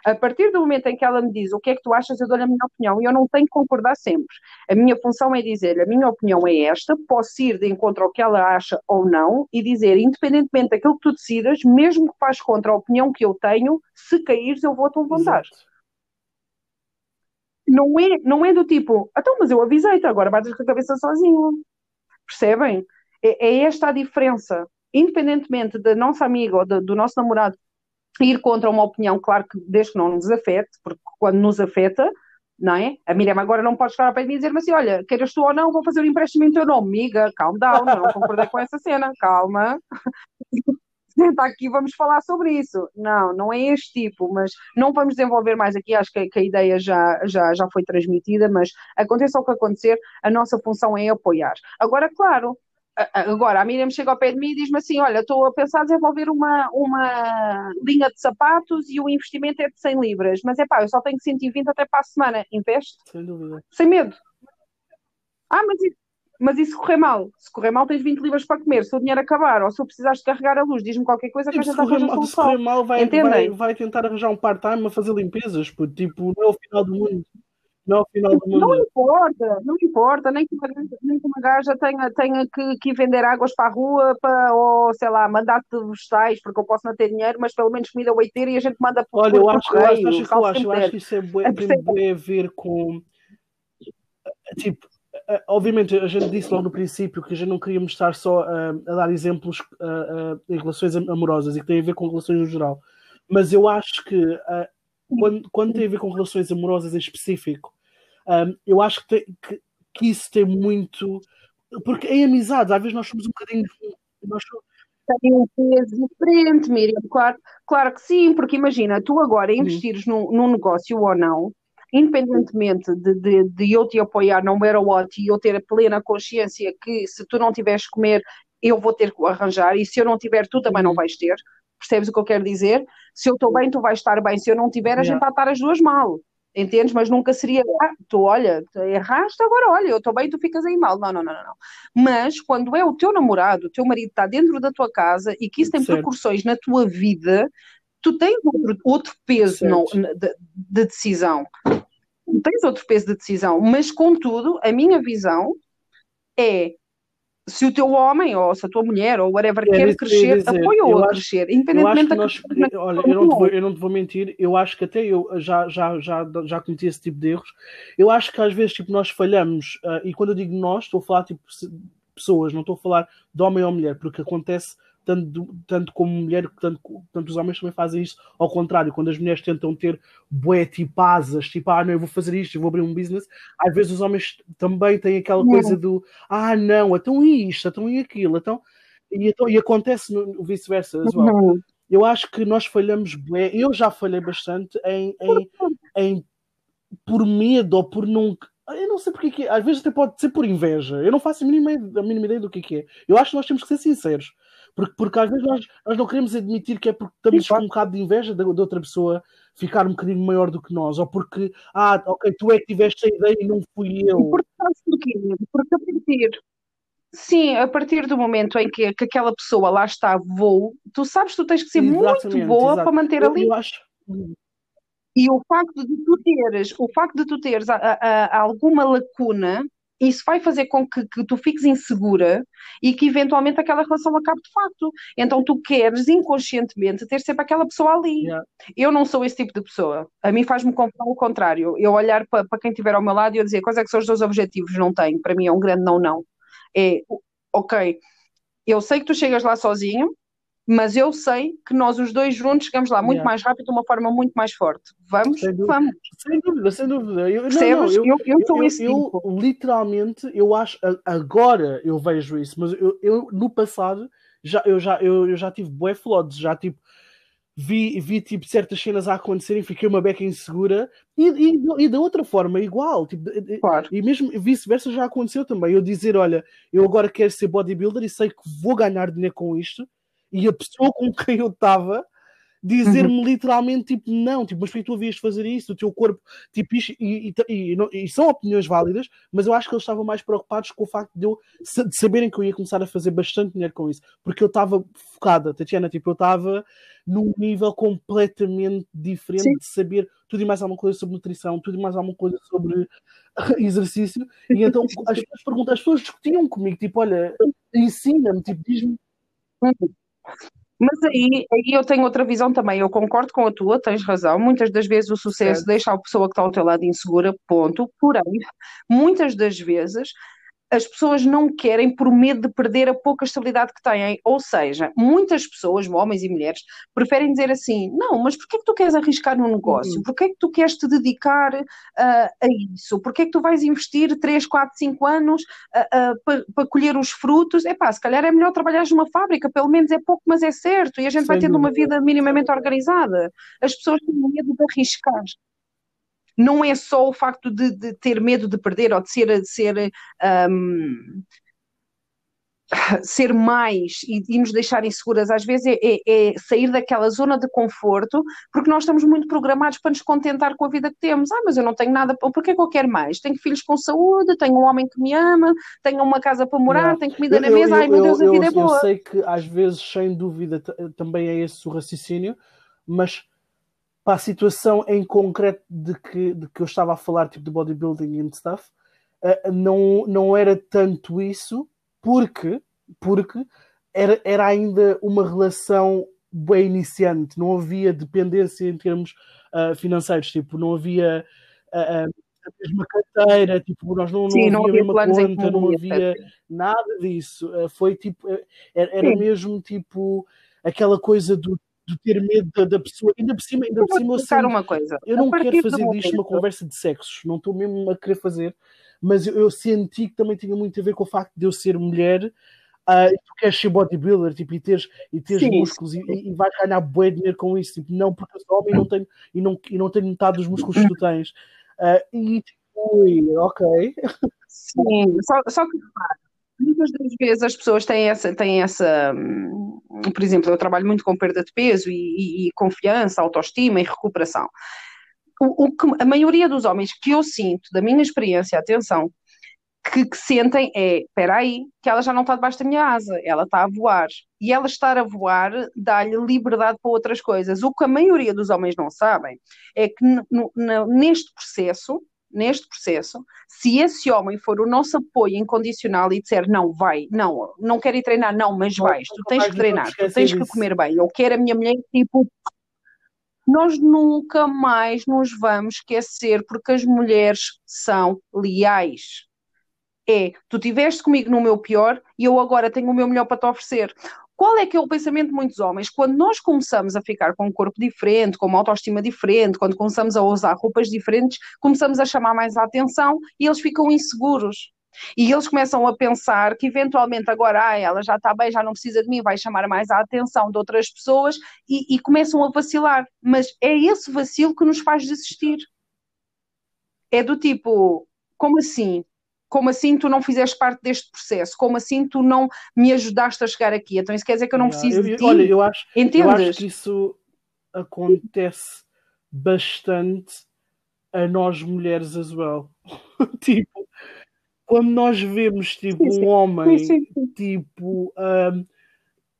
A partir do momento em que ela me diz o que é que tu achas, eu dou-lhe a minha opinião e eu não tenho que concordar sempre. A minha função é dizer a minha opinião é esta, posso ir de encontro ao que ela acha ou não e dizer, independentemente daquilo que tu decidas, mesmo que faz contra a opinião que eu tenho, se caíres eu vou-te levantar. Não é, não é do tipo, então, mas eu avisei-te, agora bates com a cabeça sozinho. Percebem? É, é esta a diferença independentemente da nossa amiga ou do nosso namorado ir contra uma opinião, claro que desde que não nos afete, porque quando nos afeta, não é? A Miriam agora não pode estar a pé de mim e dizer-me assim: olha, queiras tu ou não, vou fazer um empréstimo em teu nome, amiga, calma down, não concordei com essa cena, calma. Senta aqui, vamos falar sobre isso. Não, não é este tipo, mas não vamos desenvolver mais aqui, acho que, que a ideia já, já, já foi transmitida, mas aconteça o que acontecer, a nossa função é apoiar. Agora, claro, Agora, a Miriam chega ao pé de mim e diz-me assim: Olha, estou a pensar em desenvolver uma, uma linha de sapatos e o investimento é de 100 libras, mas é pá, eu só tenho 120 até para a semana. Investe? Sem dúvida. Sem medo. Ah, mas mas e se correr mal? Se correr mal, tens 20 libras para comer. Se o dinheiro acabar ou se eu precisares de carregar a luz, diz-me qualquer coisa que a gente está a fazer Se correr mal, vai, vai, vai, tentar arranjar um part-time a fazer limpezas, tipo, não é o final do mundo. Não, final do mundo. Não importa, não importa, nem que uma, nem que uma gaja tenha, tenha que, que vender águas para a rua para, ou sei lá, mandar de vegetais, porque eu posso não ter dinheiro, mas pelo menos comida vai ter e a gente manda por Olha, eu acho, eu acho, eu acho, eu acho que isso é bué, tem bué a ver com tipo, obviamente a gente disse logo no princípio que a gente não queríamos estar só a, a dar exemplos em relações amorosas e que tem a ver com relações no geral, mas eu acho que quando, quando tem a ver com relações amorosas em específico, um, eu acho que, que, que, isso tem muito. Porque em amizades, às vezes nós somos um bocadinho. Nós somos... Tem um peso diferente, Miriam. Claro, claro que sim, porque imagina, tu agora investires num, num negócio ou não, independentemente de, de, de, eu te apoiar no matter what e eu ter a plena consciência que se tu não tiveres comer, eu vou ter que arranjar, e se eu não tiver, tu também não uhum. vais ter. Percebes o que eu quero dizer? Se eu estou bem, tu vais estar bem. Se eu não tiver, a yeah. gente vai estar as duas mal entendes? Mas nunca seria, ah, tu olha, erraste, agora olha, eu estou bem, tu ficas aí mal. Não, não, não, não. Mas quando é o teu namorado, o teu marido está dentro da tua casa e que isso tem certo. percussões na tua vida, tu tens outro, outro peso no, de, de decisão. Tens outro peso de decisão, mas contudo, a minha visão é se o teu homem ou se a tua mulher ou whatever é, quer crescer, apoia-o a crescer, independentemente da nós, Olha, eu não, vou, eu não te vou mentir, eu acho que até eu já, já, já, já cometi esse tipo de erros. Eu acho que às vezes tipo, nós falhamos, uh, e quando eu digo nós, estou a falar tipo pessoas, não estou a falar de homem ou mulher, porque acontece tanto, tanto como mulher, tanto, tanto os homens também fazem isso ao contrário, quando as mulheres tentam ter bué tipasas, tipo, ah, não, eu vou fazer isto, eu vou abrir um business, às vezes os homens também têm aquela não. coisa do, ah, não, então isto, então e aquilo, então, e, então, e acontece no, vice-versa as well. Eu acho que nós falhamos bué, eu já falhei bastante em, em, em por medo ou por não eu não sei porque que é. Às vezes até pode ser por inveja. Eu não faço a mínima, a mínima ideia do que, que é. Eu acho que nós temos que ser sinceros. Porque, porque às vezes nós, nós não queremos admitir que é porque estamos com um bocado de inveja de, de, outra pessoa ficar um bocadinho maior do que nós, ou porque, ah, ok, tu é que tiveste a ideia e não fui eu. E porque? Porque a partir, sim, a partir do momento em que, que aquela pessoa lá está voo, tu sabes que tu tens que ser Exatamente, muito boa exato. para manter eu, ali. Eu acho. E o facto de tu teres, o facto de tu teres a, a, a alguma lacuna isso vai fazer com que, que, tu fiques insegura e que eventualmente aquela relação acabe de facto. Então tu queres inconscientemente ter sempre aquela pessoa ali. Yeah. Eu não sou esse tipo de pessoa. A mim faz-me o contrário. Eu olhar para, para quem estiver ao meu lado e eu dizer quais é que são os teus objetivos, não tenho. Para mim é um grande não, não. É, ok, eu sei que tu chegas lá sozinho, mas eu sei que nós os dois juntos chegamos lá muito yeah. mais rápido, de uma forma muito mais forte. Vamos? Sem Vamos. Sem dúvida, sem dúvida. Eu, Percebes? Não, não, eu, eu, eu, sou esse eu, tipo. literalmente, eu acho, agora eu vejo isso, mas eu, eu no passado já, eu, já, eu, eu já tive bué floods, já tipo, vi, vi tipo certas cenas a acontecerem, fiquei uma beca insegura e, e, e da outra forma, igual, tipo, claro. e mesmo vice-versa já aconteceu também. Eu dizer, olha, eu agora quero ser bodybuilder e sei que vou ganhar dinheiro com isto e a pessoa com quem eu estava dizer-me uhum. literalmente tipo não, tipo, mas que tu havias de fazer isso? O teu corpo, tipo, isto, e, e, e, e, são opiniões válidas, mas eu acho que eles estavam mais preocupados com o facto de, eu, de saberem que eu ia começar a fazer bastante dinheiro com isso, porque eu estava focada, Tatiana, tipo, eu estava num nível completamente diferente Sim. de saber tudo e mais alguma coisa sobre nutrição, tudo e mais alguma coisa sobre exercício, e então as pessoas perguntam, as pessoas discutiam comigo, tipo, olha, ensina-me, tipo, diz-me. Mas aí, aí eu tenho outra visão também. Eu concordo com a tua, tens razão. Muitas das vezes o sucesso certo. deixa a pessoa que está ao teu lado insegura, ponto. Porém, muitas das vezes as pessoas não querem por medo de perder a pouca estabilidade que têm. Ou seja, muitas pessoas, homens e mulheres, preferem dizer assim: não, mas porquê é que tu queres arriscar no negócio? Uhum. Porquê é que tu queres te dedicar uh, a isso? Porquê é que tu vais investir 3, 4, 5 anos uh, uh, para pa colher os frutos? É pá, se calhar é melhor trabalhar numa fábrica, pelo menos é pouco, mas é certo, e a gente Sem vai tendo dúvida. uma vida minimamente organizada. As pessoas têm medo de arriscar não é só o facto de, de ter medo de perder ou de ser, de ser, um, ser mais e, e, nos deixar inseguras, às vezes é, é, é, sair daquela zona de conforto, porque nós estamos muito programados para nos contentar com a vida que temos. Ah, mas eu não tenho nada, porque é que eu quero mais? Tenho filhos com saúde, tenho um homem que me ama, tenho uma casa para morar, não. tenho comida eu, na mesa, eu, ai meu Deus, a vida é boa. Eu sei que às vezes, sem dúvida, também é esse o raciocínio, mas para a situação em concreto de que, de que eu estava a falar, tipo de bodybuilding and stuff, uh, não, não era tanto isso, porque, porque era, era ainda uma relação bem iniciante, não havia dependência em termos uh, financeiros, tipo, não havia uh, a mesma carteira, tipo, nós não, Sim, não, havia não havia a mesma conta, não havia nada disso. foi tipo, era, era mesmo tipo aquela coisa do de ter medo da, pessoa. Ainda por cima, ainda por cima eu, sei, uma coisa. eu não quero fazer disto uma conversa de sexos, não estou mesmo a querer fazer, mas eu, eu, senti que também tinha muito a ver com o facto de eu ser mulher uh, e tu queres ser bodybuilder tipo, e teres, e teres sim, músculos sim. E, e vais ganhar bué dinheiro com isso. Tipo, não, porque eu sou homem e não tenho, e não, e não tenho metade dos músculos que tu tens. Uh, e tipo, ui, ok. Sim, só, só que Muitas das vezes as pessoas têm essa, têm essa, hum, por exemplo, eu trabalho muito com perda de peso e, e, e confiança, autoestima e recuperação. O, o, que a maioria dos homens que eu sinto, da minha experiência, atenção, que, que sentem é, espera aí, que ela já não está debaixo da minha asa, ela está a voar. E ela estar a voar dá-lhe liberdade para outras coisas. O que a maioria dos homens não sabem é que neste processo, neste processo, se esse homem for o nosso apoio incondicional e disser não, vai, não, não quero ir treinar, não, mas vais, tu tens que treinar, tu tens que comer bem, eu quero a minha mulher, tipo, nós nunca mais nos vamos esquecer porque as mulheres são leais. É, tu estiveste comigo no meu pior e eu agora tenho o meu melhor para te oferecer. Qual é que é o pensamento de muitos homens? Quando nós começamos a ficar com um corpo diferente, com uma autoestima diferente, quando começamos a usar roupas diferentes, começamos a chamar mais a atenção e eles ficam inseguros. E eles começam a pensar que eventualmente agora ah, ela já está bem, já não precisa de mim, vai chamar mais a atenção de outras pessoas e, e começam a vacilar. Mas é esse vacilo que nos faz desistir. É do tipo, como assim? Como assim tu não fizeste parte deste processo? Como assim tu não me ajudaste a chegar aqui? Então isso quer dizer que eu não preciso eu, de ti? Olha, eu acho, Entendes? eu acho que isso acontece bastante a nós mulheres as well. tipo, quando nós vemos tipo sim, sim. um homem sim, tipo um,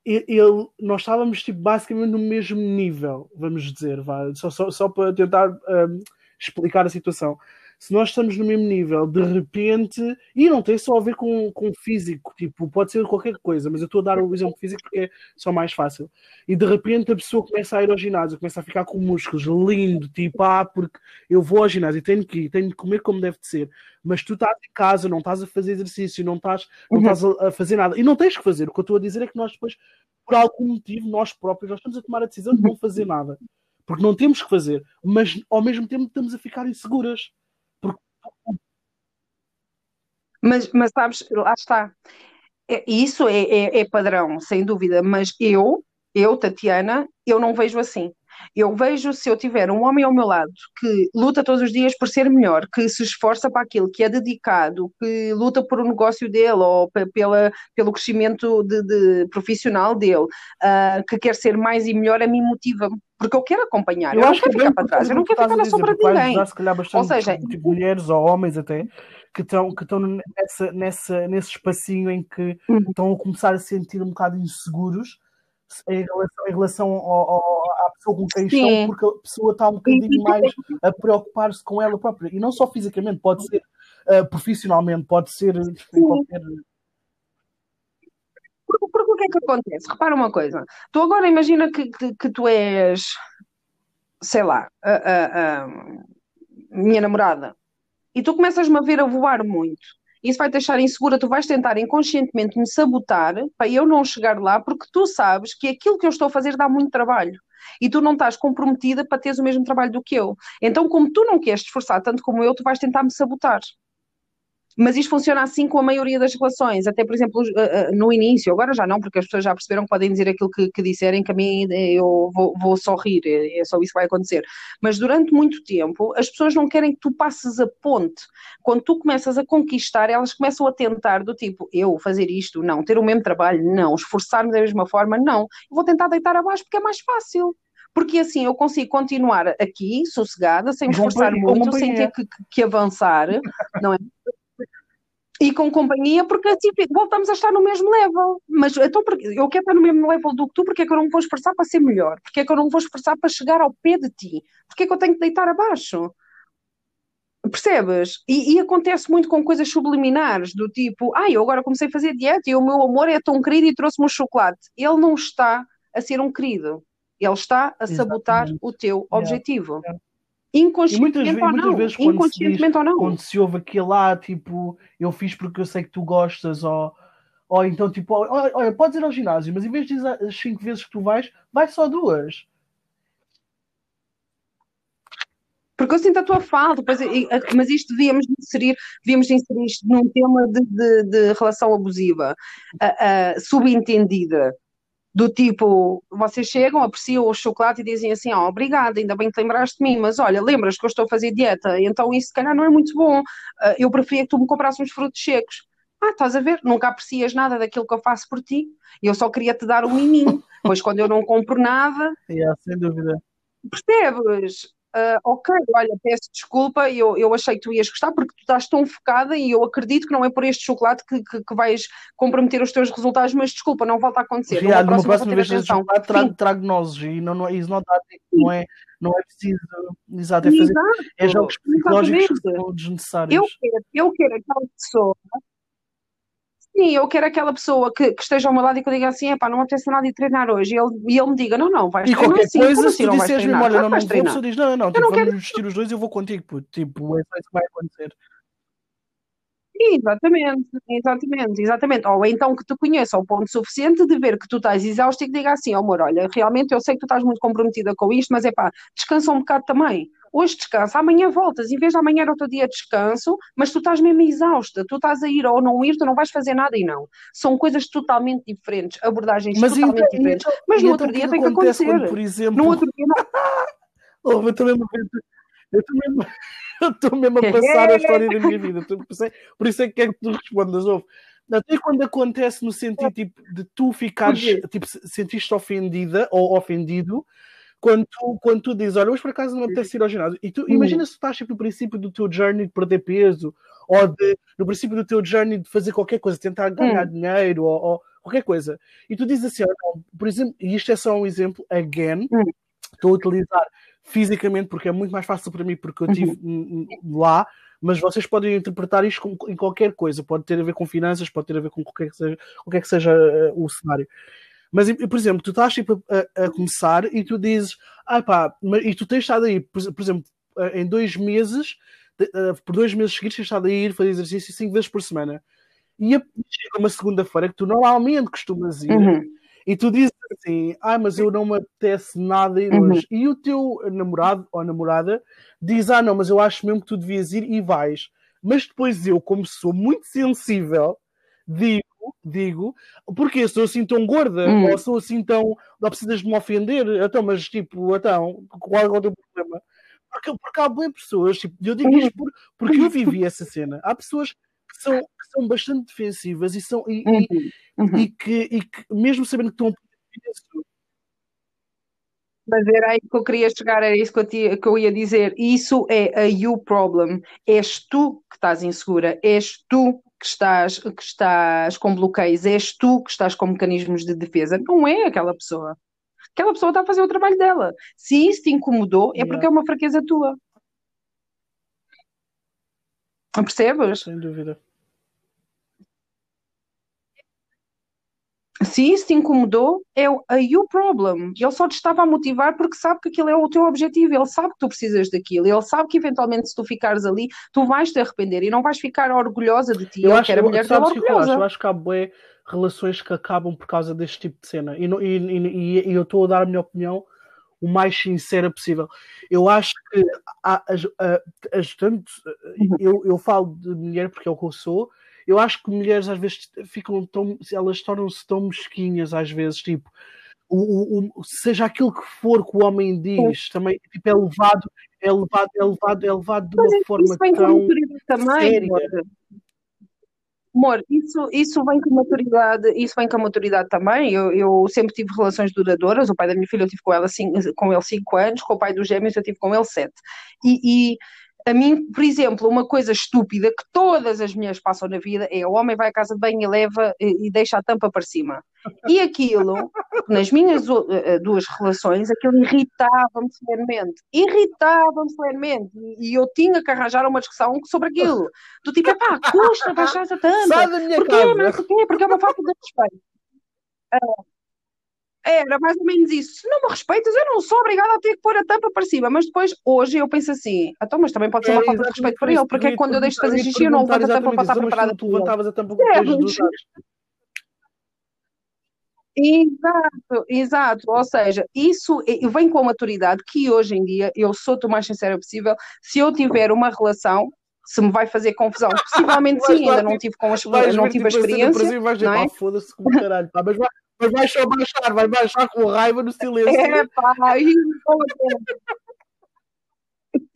ele, nós estávamos tipo, basicamente no mesmo nível, vamos dizer, vá, só, só, só para tentar um, explicar a situação se nós estamos no mesmo nível, de repente, e não tem só a ver com, com físico, tipo, pode ser qualquer coisa, mas eu estou a dar o exemplo físico porque é só mais fácil. E de repente a pessoa começa a ir ao ginásio, começa a ficar com músculos, lindo, tipo, ah, porque eu vou ao ginásio, tenho que ir, tenho de comer como deve de ser, mas tu estás em casa, não estás a fazer exercício, não estás, não uhum. estás a, a fazer nada, e não tens que fazer. O que eu estou a dizer é que nós depois, por algum motivo, nós próprios, nós estamos a tomar a decisão de não fazer nada porque não temos que fazer, mas ao mesmo tempo estamos a ficar inseguras. Mas, mas sabes, lá está. É, isso é, é, é padrão, sem dúvida, mas eu, eu, Tatiana, eu não vejo assim. Eu vejo se eu tiver um homem ao meu lado que luta todos os dias por ser melhor, que se esforça para aquilo, que é dedicado, que luta por o um negócio dele ou pela, pelo crescimento de, de profissional dele, uh, que quer ser mais e melhor, a mim motiva-me. Porque eu quero acompanhar, eu, eu não quero ficar para trás, eu não quero ficar na sombra de ninguém. ou seja, tipo, mulheres ou homens até que estão que estão nessa, nessa, nesse espacinho em que uhum. estão a começar a sentir um bocado inseguros em relação, em relação ao, ao, pessoa com quem estão, porque a pessoa está um bocadinho mais a preocupar-se com ela própria. E não só fisicamente, pode ser uh, profissionalmente, pode ser em qualquer. Porque, porque, o que é que acontece? Repara uma coisa. Tu agora imagina que, que, que tu és, sei lá, a, a, a minha namorada, e tu começas-me a ver a voar muito isso vai te deixar insegura, tu vais tentar inconscientemente me sabotar para eu não chegar lá, porque tu sabes que aquilo que eu estou a fazer dá muito trabalho. E tu não estás comprometida para teres o mesmo trabalho do que eu. Então, como tu não queres esforçar tanto como eu, tu vais tentar me sabotar. Mas isto funciona assim com a maioria das relações, até por exemplo eh, eh, no início, agora já não, porque as pessoas já perceberam que podem dizer aquilo que, que disserem, que a mim eh, eu vou, vou só rir, é, só isso que vai acontecer. Mas durante muito tempo as pessoas não querem que tu passes a ponte. Quando tu começas a conquistar, elas começam a tentar do tipo, eu fazer isto, não, ter o mesmo trabalho, não, esforçar-me da mesma forma, não, eu vou tentar deitar abaixo porque é mais fácil porque assim eu consigo continuar aqui, sossegada, sem me esforçar muito, sem ter que, que, avançar, não é? E com companhia, porque assim voltamos a estar no mesmo level. Mas então, eu quero estar no mesmo level do que tu, porque é que eu não me vou esforçar para ser melhor? Porque é que eu não me vou esforçar para chegar ao pé de ti? Porque é que eu tenho que deitar abaixo? Percebes? E, e, acontece muito com coisas subliminares, do tipo, ai, ah, eu agora comecei a fazer dieta e o meu amor é tão querido e trouxe-me um chocolate. Ele não está a ser um querido, ele está a sabotar Exatamente. o teu objetivo. Yeah. Inconscientemente muitas, ou não. Vezes, Inconscientemente diz, ou não. Quando se ouve aquilo lá, tipo, eu fiz porque eu sei que tu gostas, ou, ou então, tipo, olha, olha podes ir ao ginásio, mas em vez de dizer as 5 vezes que tu vais, vai só duas. Porque eu sinto a tua falta, mas isto devíamos inserir, devíamos inserir isto num tema de, de, de relação abusiva, uh, uh, subentendida do tipo, vocês chegam, apreciam o chocolate e dizem assim, oh, obrigada, ainda bem que te lembraste de mim, mas olha, lembras que eu estou a fazer dieta, então isso se calhar não é muito bom, uh, eu preferia que tu me comprasses uns frutos secos. Ah, estás a ver? Nunca aprecias nada daquilo que eu faço por ti, eu só queria te dar um miminho, pois quando eu não compro nada... Yeah, sem dúvida. Percebes? Uh, ok, olha, peço desculpa, eu, eu achei que tu ias gostar porque tu estás tão focada e eu acredito que não é por este chocolate que, que, que vais comprometer os teus resultados, mas desculpa, não volta a acontecer. Já, numa próxima vez de chocolate trago, trago nozes e não, não, isso não, está, não, é, não é preciso. Exato, é, fazer, Exato, é jogos psicológicos que são desnecessários. Eu quero, eu quero aquela pessoa Sim, eu quero aquela pessoa que, que, esteja ao meu lado e que eu diga assim, epá, não apetece nada de treinar hoje. E ele, e ele me diga, não, não, vais e treinar sim. Coisa, se tu disseres mesmo, olha, não, não vou, a pessoa diz, não, não, não tipo, não vamos quero... vestir os dois e eu vou contigo, puto. Tipo, é isso que vai acontecer. Exatamente, exatamente, exatamente. Ou então que te conheça ao ponto suficiente de ver que tu estás exausto e que diga assim, oh, amor, olha, realmente eu sei que tu estás muito comprometida com isto, mas é pá, descansa um bocado também. Hoje descansa, amanhã voltas, em vez de amanhã era outro dia descanso, mas tu estás mesmo exausta, tu estás a ir ou não ir, tu não vais fazer nada e não. São coisas totalmente diferentes, abordagens mas totalmente então, diferentes. Então, mas no outro então dia tem que acontecer. Quando, por exemplo... No outro dia não. oh, eu também eu também eu estou mesmo a passar a história da minha vida. Por isso é que quero que tu respondas. Ouve. Até quando acontece no sentido tipo, de tu ficares, tipo, sentiste ofendida ou ofendido, quando tu, quando tu dizes, olha, hoje por acaso não me apetece ir ao ginásio, e tu uhum. imagina se tu estás tipo, no princípio do teu journey de perder peso, ou de, no princípio do teu journey de fazer qualquer coisa, tentar ganhar uhum. dinheiro, ou, ou, qualquer coisa, e tu dizes assim, olha, por exemplo, e isto é só um exemplo, again, uhum. estou a utilizar fisicamente, porque é muito mais fácil para mim, porque eu estive uhum. lá, mas vocês podem interpretar isto em qualquer coisa, pode ter a ver com finanças, pode ter a ver com qualquer que seja, qualquer que seja uh, o cenário. Mas, por exemplo, tu estás tipo, a, a, começar e tu dizes, ah pá, e tu tens estado aí, por, por exemplo, eh, em dois meses, uh, por dois meses seguidos, tens estado a ir fazer exercício cinco vezes por semana. E chega uma segunda-feira que tu normalmente costumas ir, uhum. E tu dizes assim, ah, mas eu não me apetece nada ir uhum. hoje. E o teu namorado ou namorada diz, ah, não, mas eu acho mesmo que tu devias ir e vais. Mas depois eu, como sou muito sensível, digo, digo, porque sou assim tão gorda, hum. ou sou assim tão. Não precisas de me ofender, então, mas tipo, então, qual é o teu problema? Porque, porque há boas pessoas, tipo, eu digo isto por, porque eu vivi essa cena. Há pessoas que são, são bastante defensivas e, são, e, uhum. E, uhum. e, que, e que, mesmo sabendo que estão mas era aí que eu queria chegar, era isso que eu, que eu ia dizer. Isso é a you problem. És tu que estás insegura, és tu que estás, que estás com bloqueios, és tu que estás com mecanismos de defesa. Não é aquela pessoa. Aquela pessoa está a fazer o trabalho dela. Se isso te incomodou, é porque é uma fraqueza tua. Percebes? Sem dúvida. Se isso te incomodou, é o you problem. Ele só te estava a motivar porque sabe que aquilo é o teu objetivo, ele sabe que tu precisas daquilo, ele sabe que eventualmente se tu ficares ali, tu vais te arrepender e não vais ficar orgulhosa de ti. Eu acho, que era mulher sabes que eu acho? Eu acho que há bué relações que acabam por causa deste tipo de cena. E, e, e, e eu estou a dar a minha opinião o mais sincera possível. Eu acho que há, as, as, tanto, uhum. eu, eu falo de mulher porque é o que eu sou, eu acho que mulheres às vezes ficam tão. Elas tornam-se tão mesquinhas às vezes, tipo. O, o, seja aquilo que for que o homem diz, também tipo, é levado, é levado, é levado, é levado de uma Mas forma tão também, séria. Amor, isso, isso vem com maturidade, isso vem com maturidade também. Eu, eu sempre tive relações duradouras. O pai da minha filha eu tive com ela cinco, com ele cinco anos, com o pai dos gêmeos eu tive com ele sete. E, e a mim, por exemplo, uma coisa estúpida que todas as mulheres passam na vida é o homem vai à casa de banho e leva e deixa a tampa para cima. E aquilo, nas minhas eh, eh, duas relações, aquilo irritava-me solenemente. Irritava-me solenemente. E eu tinha que arranjar uma discussão sobre aquilo. Do tipo, pá, custa baixar essa tampa. Sai da minha Porquê? casa. Porquê? Porque é uma falta de respeito. Uh, era mais ou menos isso. Se não me respeitas, eu não sou obrigada a ter que pôr a tampa para cima. Mas depois, hoje, eu penso assim: então, mas também pode ser uma falta de respeito para ele, porque é quando eu deixo de fazer xixi, eu não levanto a tampa para estar preparada. Tu levantavas a tampa dos Exato, exato. Ou seja, isso vem com a maturidade que hoje em dia eu sou o mais sincera possível. Se eu tiver uma relação, se me vai fazer confusão, possivelmente sim, ainda não tive com as não tive a tipo, experiência. Vais dizer, é? foda-se como caralho, pá, mas vai mas vai só baixar, vai baixar com raiva no silêncio. É, pá,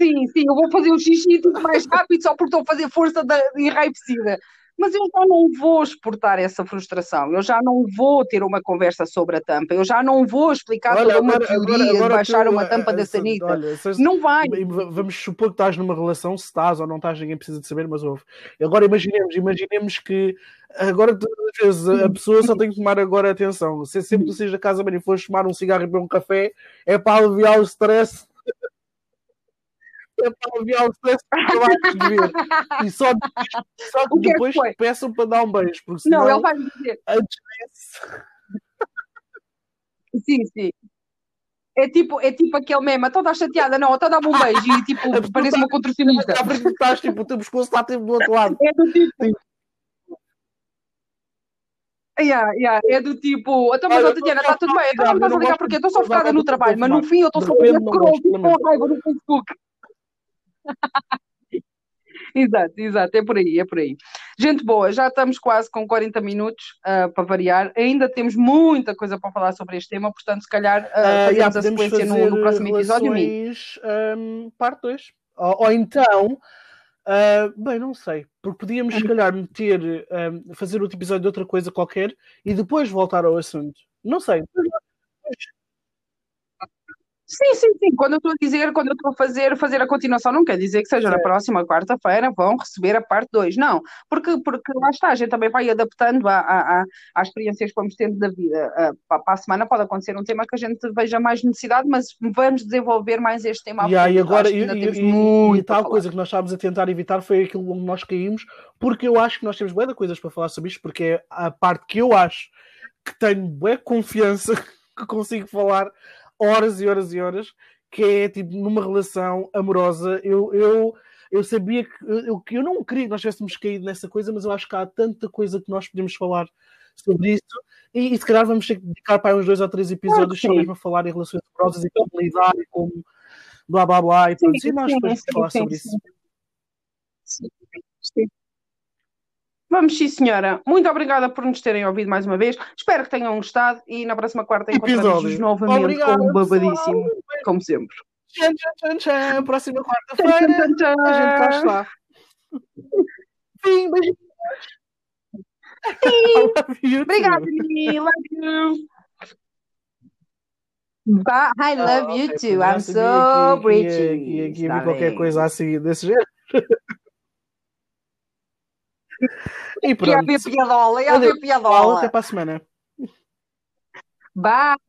Sim, sim, eu vou fazer o xixi tudo mais rápido só porque estou a fazer força de enraivecida. Mas eu já não vou exportar essa frustração, eu já não vou ter uma conversa sobre a tampa, eu já não vou explicar olha, toda uma agora, teoria agora, agora de baixar tu, uma tampa da sanita. Olha, não vai. Vamos supor que estás numa relação, se estás ou não estás, ninguém precisa de saber, mas ouve. Agora imaginemos, imaginemos que agora todas as vezes a pessoa só tem que tomar agora atenção. Se sempre tu saís da casa e fores tomar um cigarro e beber um café, é para aliviar o stress é para aliviar o stress que eu acho de ver. E só depois, só que que depois é que peçam para dar um beijo. Porque senão, não, ele vai dizer. Antes disso... Sim, sim. É tipo, é tipo aquele meme, então estás chateada, não, então dá-me um beijo e tipo, parece uma contorcionista. Estás tipo, o teu pescoço está tipo do outro lado. É do tipo, Yeah, yeah, é do tipo, então, mas, Tatiana, está tudo bem, então não estás a ligar porque estou só focada no trabalho, mas no fim eu estou só com raiva no Facebook. Exato, exato, é por aí, é por aí. Gente boa, já estamos quase com 40 minutos uh, para variar, ainda temos muita coisa para falar sobre este tema, portanto, se calhar uh, fazemos yeah, a sequência no, no, próximo episódio. Um, parte 2. Ou, ou então bem, não sei, porque podíamos se calhar meter, um, fazer outro episódio de outra coisa qualquer e depois voltar ao assunto. Não sei. Sim, sim, sim. Quando eu estou a dizer, quando eu estou a fazer, fazer a continuação, não quer dizer que seja na próxima quarta-feira vão receber a parte 2. Não, porque, porque lá está, a gente também vai adaptando a, a, a, às experiências que vamos tendo da vida. para a semana pode acontecer um tema que a gente veja mais necessidade, mas vamos desenvolver mais este tema. Yeah, e agora, e, e, e, tal coisa que nós estávamos a tentar evitar foi aquilo onde nós caímos, porque eu acho que nós temos boas coisas para falar sobre isto, porque é a parte que eu acho que tenho boa confiança que consigo falar horas e horas e horas, que é tipo numa relação amorosa. Eu, eu, eu sabia que eu, eu não queria que nós tivéssemos caído nessa coisa, mas eu acho que há tanta coisa que nós podemos falar sobre isso. E, e se calhar vamos ter que dedicar para uns dois ou três episódios só mesmo a falar em relações amorosas e como lidar e como blá blá blá e pronto. Sim, e nós depois falar sobre isso. Sim. Vamos sim, senhora. Muito obrigada por nos terem ouvido mais uma vez. Espero que tenham gostado e na próxima quarta encontramos-nos novamente Obrigado, com um babadíssimo, pessoal. como sempre. Tchan, tchan, tchan, Próxima quarta-feira. A gente cá está. Sim, beijinhos. Sim. Obrigada, Nini. Love you. Bye. I love oh, you too. I'm so pretty. Aqui, aqui, aqui, qualquer coisa assim desse jeito. E pronto. E a piadola, e a piadola. Até para a semana. Bye.